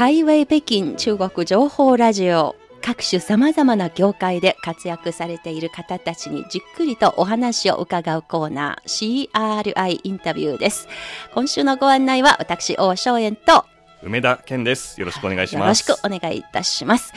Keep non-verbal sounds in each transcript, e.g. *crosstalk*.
ハイウェイ北京中国情報ラジオ。各種さまざまな業界で活躍されている方たちにじっくりとお話を伺うコーナー。CRI インタビューです。今週のご案内は私王正円と。梅田健です。よろしくお願いしよろします。くお願いいたします。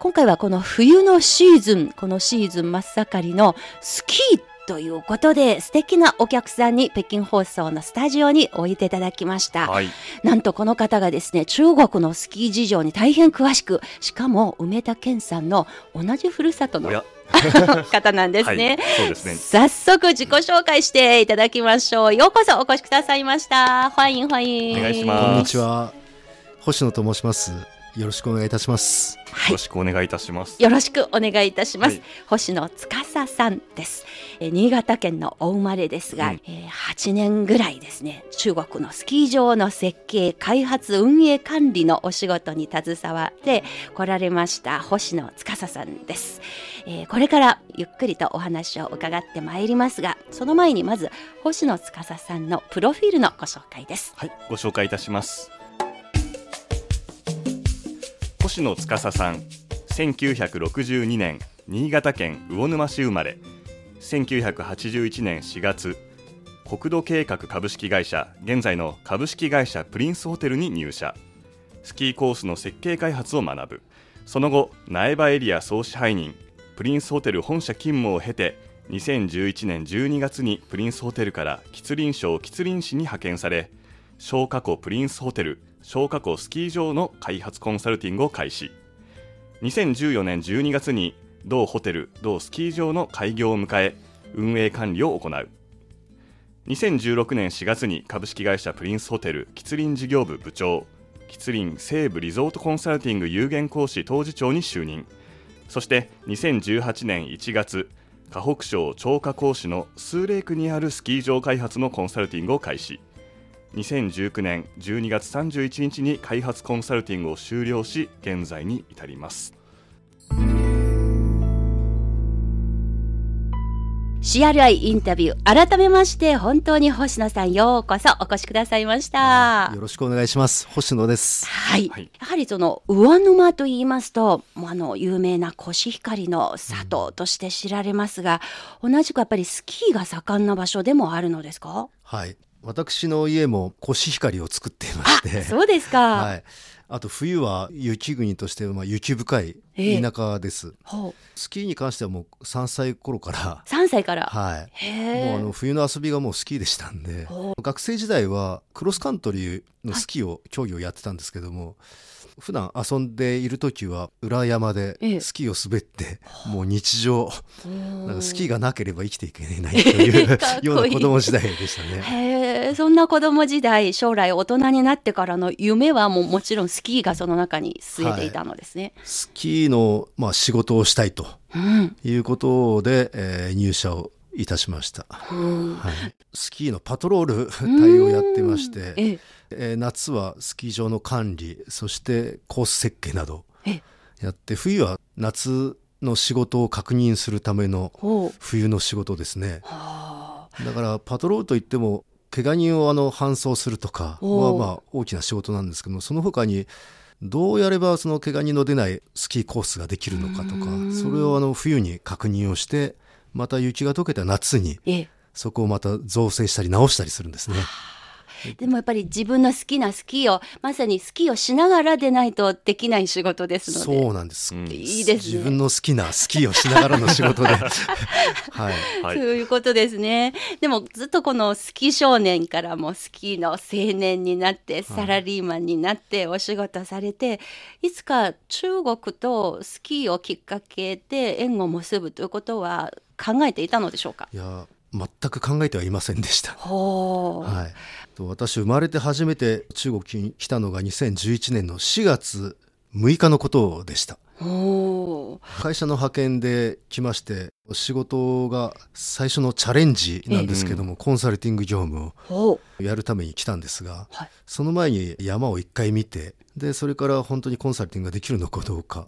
今回はこの冬のシーズンこのシーズン真っ盛りのスキーということで素敵なお客さんに北京放送のスタジオにおいていただきました、はい。なんとこの方がですね、中国のスキー事情に大変詳しく、しかも梅田健さんの同じふるさとの方なんです *laughs* はいね。、そうですね。早速自己紹介していただきましょう。ようこそお越しくださいました。欢迎欢迎。お願いしますこんにちは。星野と申します。よろしくお願いいたします。よはいろ。しくお願いいたします。よろしくお願いいたします。はい星野司さんです、えー新潟県のお生まれですが、うん。えー8年ぐらいですね中国のスキー場の設計開発運営管理のお仕事に携わって来られました星野司さんです、えーこれからゆっくりとお話を伺ってまいりますがその前にまず星野司さんのプロフィールのご紹介です。はい、ご紹介いたします。星野司さん、1962年新潟県魚沼市生まれ、1981年4月、国土計画株式会社、現在の株式会社プリンスホテルに入社。スキーコースの設計開発を学ぶ。その後、苗場エリア総支配人、プリンスホテル本社勤務を経て、2011年12月にプリンスホテルから吉林省吉林市に派遣され、小過去プリンスホテル、小過去スキー場の開発コンサルティングを開始。2014年12月に同ホテル、同スキー場の開業を迎え、運営管理を行う。2016年4月に株式会社プリンスホテル吉林事業部部長、吉林西部リゾートコンサルティング有限講師当次長に就任。そして2018年1月、河北省張家口市のスーレークにあるスキー場開発のコンサルティングを開始。2019年12月31日に開発コンサルティングを終了し現在に至ります CRI インタビュー改めまして本当に星野さんようこそお越しくださいましたよろしくお願いします。星野です。はい、はいやはりその魚沼と言いますともうあの有名なコシヒカリの里として知られますが、同じくやっぱりスキーが盛んな場所でもあるのですか？はい。私の家もコシヒカリを作っていまして、そうですか、はい。あと冬は雪国としてまあ雪深いええ。田舎です。ほう。スキーに関してはもう3歳頃から、3歳から、はい。もうあの冬の遊びがもうスキーでしたんで。ほ学生時代はクロスカントリーのスキーを、競技をやってたんですけども普段遊んでいる時は裏山でええ。スキーを滑って、もう日常なんかスキーががなければ生きていけないという *laughs* ような子供時代でしたね。へえそんな子供時代将来大人になってからの夢はもうもちろんスキーがその中に据えていたのですね、スキーの、まあ、仕事をしたいとうん。いうことで、えー入社をいたしました、うん。はい、スキーのパトロール *laughs* 隊をやってまして、えええー夏はスキー場の管理そしてコース設計などえやって冬は夏の仕事を確認するための冬の仕事ですね。はあ。だからパトロールといっても怪我人をあの搬送するとかはまあ大きな仕事なんですけどもその他にどうやればその怪我人の出ないスキーコースができるのかとかうん。それをあの冬に確認をしてまた雪が溶けた夏にええ。そこをまた造成したり直したりするんですね。でもやっぱり自分の好きなスキーをまさにスキーをしながらでないとできない仕事ですので。そうなんです、うん。いいですね。自分の好きなスキーをしながらの仕事で、*laughs* はい、はい。そういうことですね。でもずっとこのスキー少年からもスキーの青年になってサラリーマンになってお仕事されて、いつか中国とスキーをきっかけで縁を結ぶということは考えていたのでしょうか？いや全く考えてはいませんでした。はい、と私生まれて初めて中国に来たのが2011年の4月6日のことでした。会社の派遣で来まして仕事が最初のチャレンジなんですけども、コンサルティング業務をほやるために来たんですがはい。その前に山を一回見てでそれから本当にコンサルティングができるのかどうか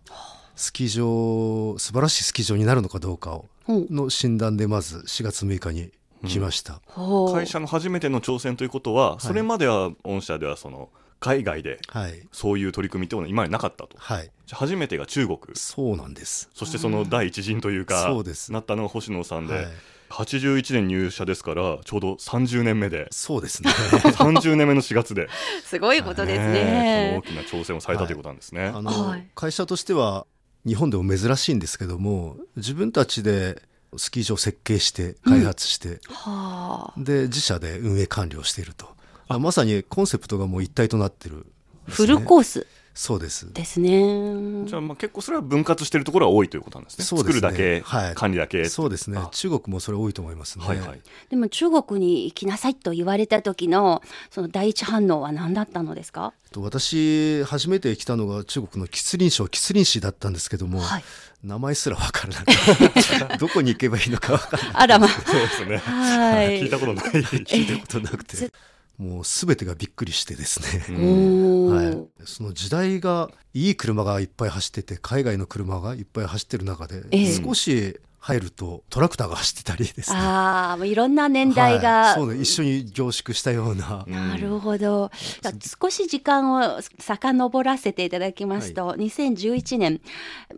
スキー場素晴らしいスキー場になるのかどうかをの診断でまず4月6日に来ました、ほう。会社の初めての挑戦ということは、それまでは御社ではその海外ではい。そういう取り組みっていうのは今までなかったと。はい。じゃあ初めてが中国。そうなんです。そしてその第一陣というかそうです。なったのが星野さんで、はい。81年入社ですからちょうど30年目で。そうですね。*laughs* 30年目の4月で、*laughs* すごいことですね。ね。この大きな挑戦をされたということなんですね。あの、はい。会社としては日本でも珍しいんですけども自分たちでスキー場を設計して開発して、はあ、で自社で運営管理をしていると。あ。まさにコンセプトがもう一体となってるんですフね、ルコースそうですですね。じゃあまあ結構それは分割しているところは多いということなんですね。そうですね作るだけ、はい管理だけ。そうですねあ中国もそれ多いと思いますね、はいはい。でも中国に行きなさいと言われた時のその第一反応は何だったのですか？と私初めて来たのが中国の吉林省吉林市だったんですけども、はい。名前すら分からなくて *laughs* どこに行けばいいのか分からないあらま。そうですね。はい。*laughs* 聞いたことない。聞いたことなくてもう全てがびっくりしてですね、おはい。ー、その時代がいい車がいっぱい走ってて海外の車がいっぱい走ってる中で、ええ。少し入るとトラクターが走ってたりですねああ、もういろんな年代が。はいそうね一緒に凝縮したような、なるほど。じゃあ少し時間を遡らせていただきますと、2011年、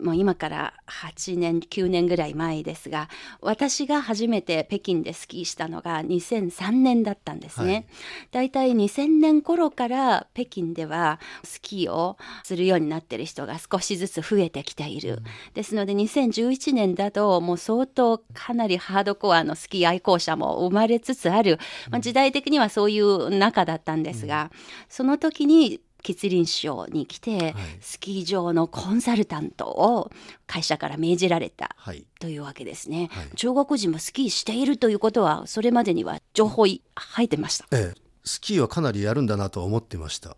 もう今から8年、9年ぐらい前ですが、私が初めて北京でスキーしたのが2003年だったんですね。だいたい2000年頃から北京ではスキーをするようになっている人が少しずつ増えてきている。ですので2011年だともう相当かなりハードコアのスキー愛好者も生まれつつある、まあ、時代的にはそういう中だったんですが、その時に吉林省に来て、スキー場のコンサルタントを会社から命じられたはい。というわけですね、はい。中国人もスキーしているということはそれまでには情報い入ってました。ええ、スキーはかなりやるんだなとは思ってました。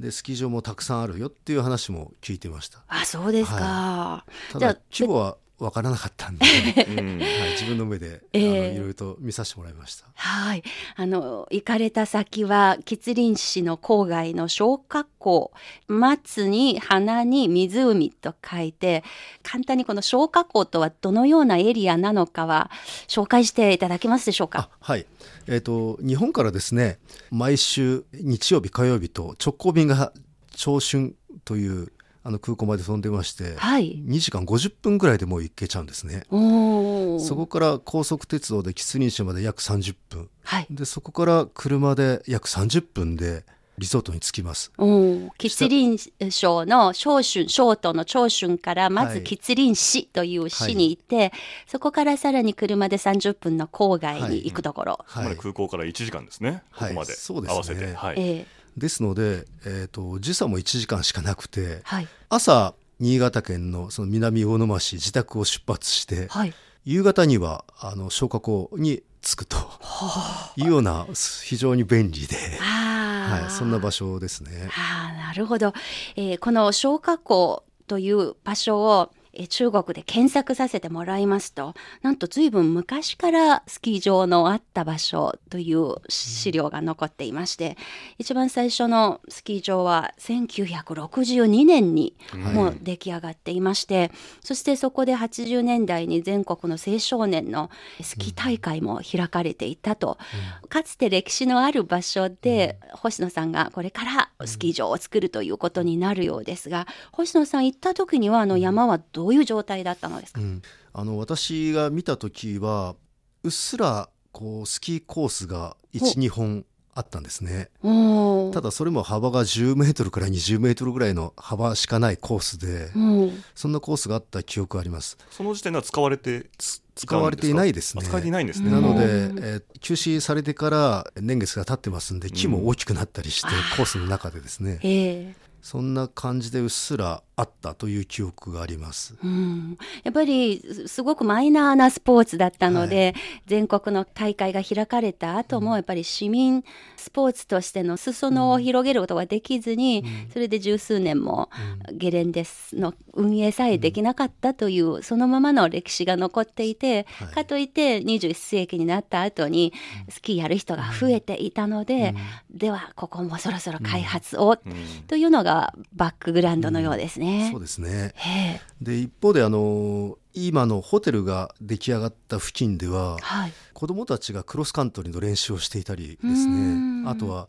でスキー場もたくさんあるよっていう話も聞いてました。あそうですか、ただじゃあ規模は分からなかったんで、うんはい、自分の目で、ええあのいろいろと見させてもらいましたはい。あの、行かれた先は、吉林市の郊外の小学校。松に花に湖と書いて、簡単にこの小学校とはどのようなエリアなのかは、紹介していただけますでしょうか？あ。はいえっ、と日本からですね毎週日曜日火曜日と直行便が長春というあの空港まで飛んでまして、はい。2時間50分ぐらいでもう行けちゃうんですねそこから高速鉄道で吉林市まで約30分はい。でそこから車で約30分でリゾートに着きます吉林省の小春、小都の長春から、まずはい吉林市という市に行って、そこからさらに車で30分の郊外に行くところ。つまり空港から1時間ですね。こはいこまでそうですね合わせて。はい。ええですので、えー、と時差も1時間しかなくてはい。朝新潟県のその南魚沼市自宅を出発して、はい。夕方にはあの消火口に着くというような非常に便利で、はい、そんな場所ですね。ああ、なるほど。えーこの小学校という場所を、えー中国で検索させてもらいますと、なんと随分昔からスキー場のあった場所という資料が残っていまして、一番最初のスキー場は1962年にもう出来上がっていまして、そしてそこで80年代に全国の青少年のスキー大会も開かれていたと、かつて歴史のある場所で、星野さんがこれからスキー場を作るということになるようですが、星野さん行った時にはあの山はどういう状態だったのですか、うん、あの私が見た時はうっすらこうスキーコースが12本あったんですね。ただそれも幅が10メートルから20メートルぐらいの幅しかないコースで、うん。そんなコースがあった記憶があります。その時点では使われて、つ使われていないですね。あ使われていないんですね。なので、うん。えー休止されてから年月が経ってますんで木も大きくなったりして、コースの中でですね。ええ。そんな感じでうっすらあったという記憶があります。うん、やっぱりすすごくマイナーなスポーツだったので、全国の大会が開かれた後もやっぱり市民スポーツとしての裾野を広げることができずに、それで十数年もゲレンデスの運営さえできなかったという、そのままの歴史が残っていて、はい。かといって21世紀になった後にスキーやる人が増えていたので、ではここもそろそろ開発を、うん。というのがバックグラウンドのようですね。そうですね。で一方であの今のホテルが出来上がった付近でははい。子どもたちがクロスカントリーの練習をしていたりですね。あとは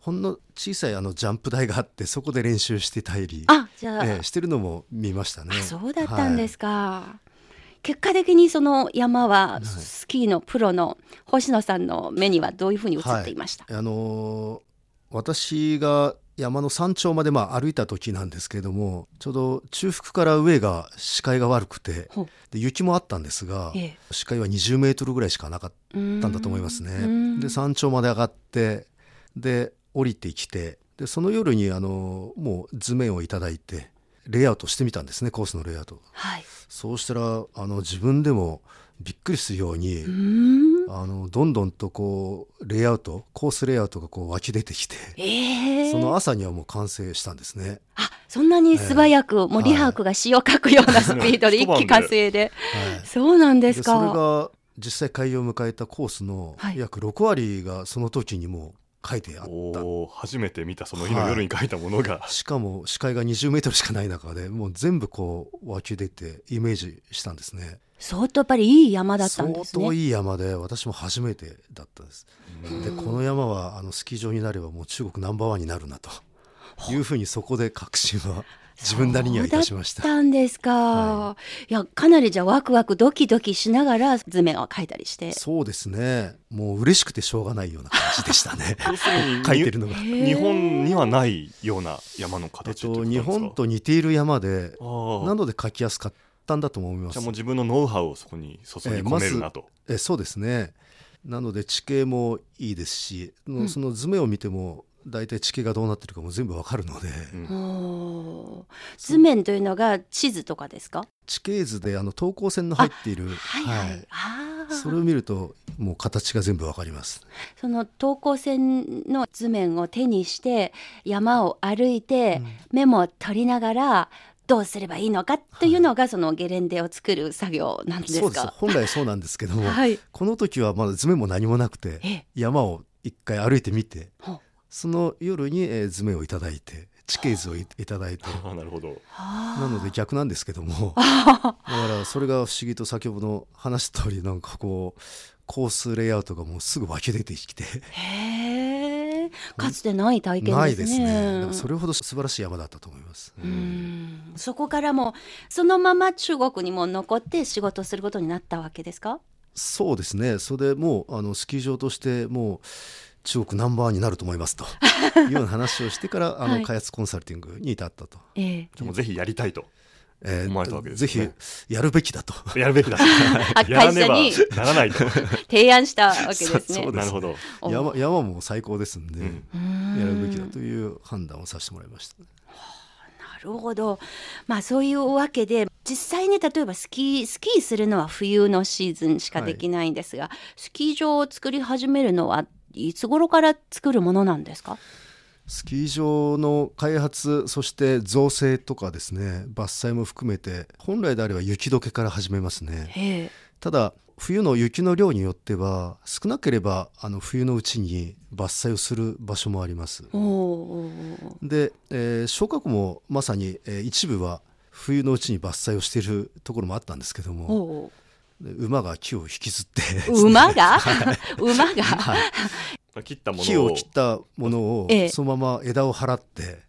ほんの小さいあのジャンプ台があってそこで練習してたり、あじゃあ、ええしてるのも見ましたね。あそうだったんですか、結果的にその山ははい。スキーのプロの星野さんの目にはどういうふうに映っていました、あのー私が山の山頂までまあ歩いた時なんですけれどもちょうど中腹から上が視界が悪くてで雪もあったんですが、ええ。視界は20メートルぐらいしかなかったんだと思いますうね。ん。で山頂まで上がってで降りてきてでその夜にあのもう図面をいただいてレイアウトしてみたんですねコースのレイアウト。はい。そうしたらあの自分でもびっくりするように、あのどんどんとこうレイアウトコースレイアウトがこう湧き出てきて、ええその朝にはもう完成したんですね。あそんなに素早く、もうリハークが詩を書くようなスピードではい。一気完成で、はい、そうなんですそれかが実際開業を迎えたコースのはい。約6割がその時にもう書いてあった。初めて見たその日の夜に書いたものが、*laughs* しかも視界が20メートルしかない中でもう全部こう湧き出てイメージしたんですね。相当やっぱりいい山だったんですね相当いい山で私も初めてだったんです。でこの山はあのスキー場になればもう中国ナンバーワンになるなというふうにそこで確信は自分なりにはいたしました。そうだったんですか、、はい。やかなりじゃあワクワクドキドキしながら図面を描いたりして。そうですね。もう嬉しくてしょうがないような感じでしたね。*laughs* 要するに書いてるのが。へ日本にはないような山のえっ形ってこと日本と似ている山でなので書きやすかったんだと思います。じゃあもう自分のノウハウをそこに注ぎ込めるなと、えそうですね。なので地形もいいですし、ん。その図面を見ても大体地形がどうなってるかも全部わかるので、うん図面というのが地図とかですか？地形図であの等高線の入っている。はいはい、ああそれを見るともう形が全部わかります。その等高線の図面を手にして山を歩いてメモを取りながらどうすればいいのかというのがそのゲレンデを作る作業なんですそうです。か。本来そうなんですけども、*laughs* はい。この時はまだ図面も何もなくてええ。山を一回歩いてみてその夜にえー図面をいただいて地形図をいいただいて。*laughs* なるほど。なので逆なんですけども。*laughs* だからそれが不思議と先ほどの話した通りなんかこうコースレイアウトがもうすぐ湧き出てきて。へえ。かつてない体験ですね。ないですね。それほど素晴らしい山だったと思います。うん。そこからもそのまま中国にも残って仕事することになったわけですか？そうですね。それでもうあのスキー場としてもう中国ナンバーワンになると思いますと。*laughs* いうような話をしてからあの、はい。開発コンサルティングに至ったと、ええ。じゃあもうぜひやりたいとえー思われたわけですぜひやるべきだと。やるべきだあ *laughs* やらねば会社にならないと。提案したわけですね。*laughs* そうです。なるほど。お山山も最高ですんで、うん。うんやるべきだという判断をさせてもらいました。なるほど。まあそういうわけで実際に例えばスキースキーするのは冬のシーズンしかできないんですが、スキー場を作り始めるのはいつ頃から作るものなんですか？スキー場の開発そして造成とかですね伐採も含めて本来であれば雪解けから始めますね。ただ冬の雪の量によっては少なければあの冬のうちに伐採をする場所もあります。で、えー小学校もまさに、えー一部は冬のうちに伐採をしているところもあったんですけども馬が木を引きずって。お。*laughs* 馬が？馬が？切ったも木のを。を切ったものをええ。そのまま枝を払って。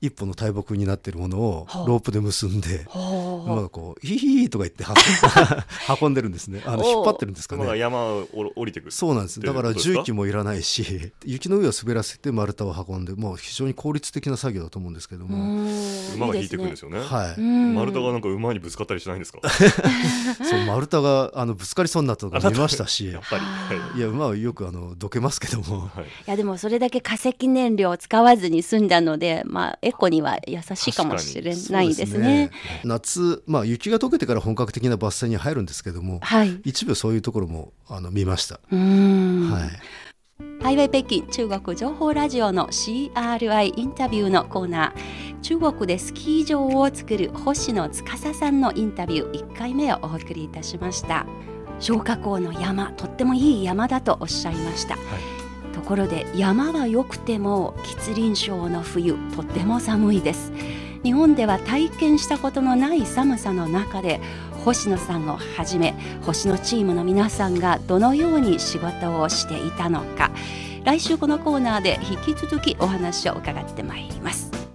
一本の大木になっているものをはあロープで結んでお馬がこうヒヒヒとか言って運 *laughs* 運んでるんですね。あの引っ張ってるんですかね。馬が山を降りてくる。そうなんです。だから重機もいらないし雪の上を滑らせて丸太を運んでもう非常に効率的な作業だと思うんですけども、馬が引いてくるんですよね。はい、うん。丸太がなんか馬にぶつかったりしないんですか？*laughs* そう丸太があのぶつかりそうになったとか見ましたし。*laughs* やっぱり。はい。や馬はよくあのどけますけども。はい。いやでもそれだけ化石燃料を使わずに済んだので、まあ、エコには優しいかもしれないですね。夏、まあ、雪が溶けてから本格的な伐採に入るんですけどもはい。一部そういうところもあの見ました。はいハイウェイ北京中国情報ラジオの CRI インタビューのコーナー。中国でスキー場を作る星野司さんのインタビュー1回目をお送りいたしました。消火口の山とってもいい山だとおっしゃいました、ところで山は良くても吉林省の冬とっても寒いです日本では体験したことのない寒さの中で星野さんをはじめ星野チームの皆さんがどのように仕事をしていたのか来週このコーナーで引き続きお話を伺ってまいります。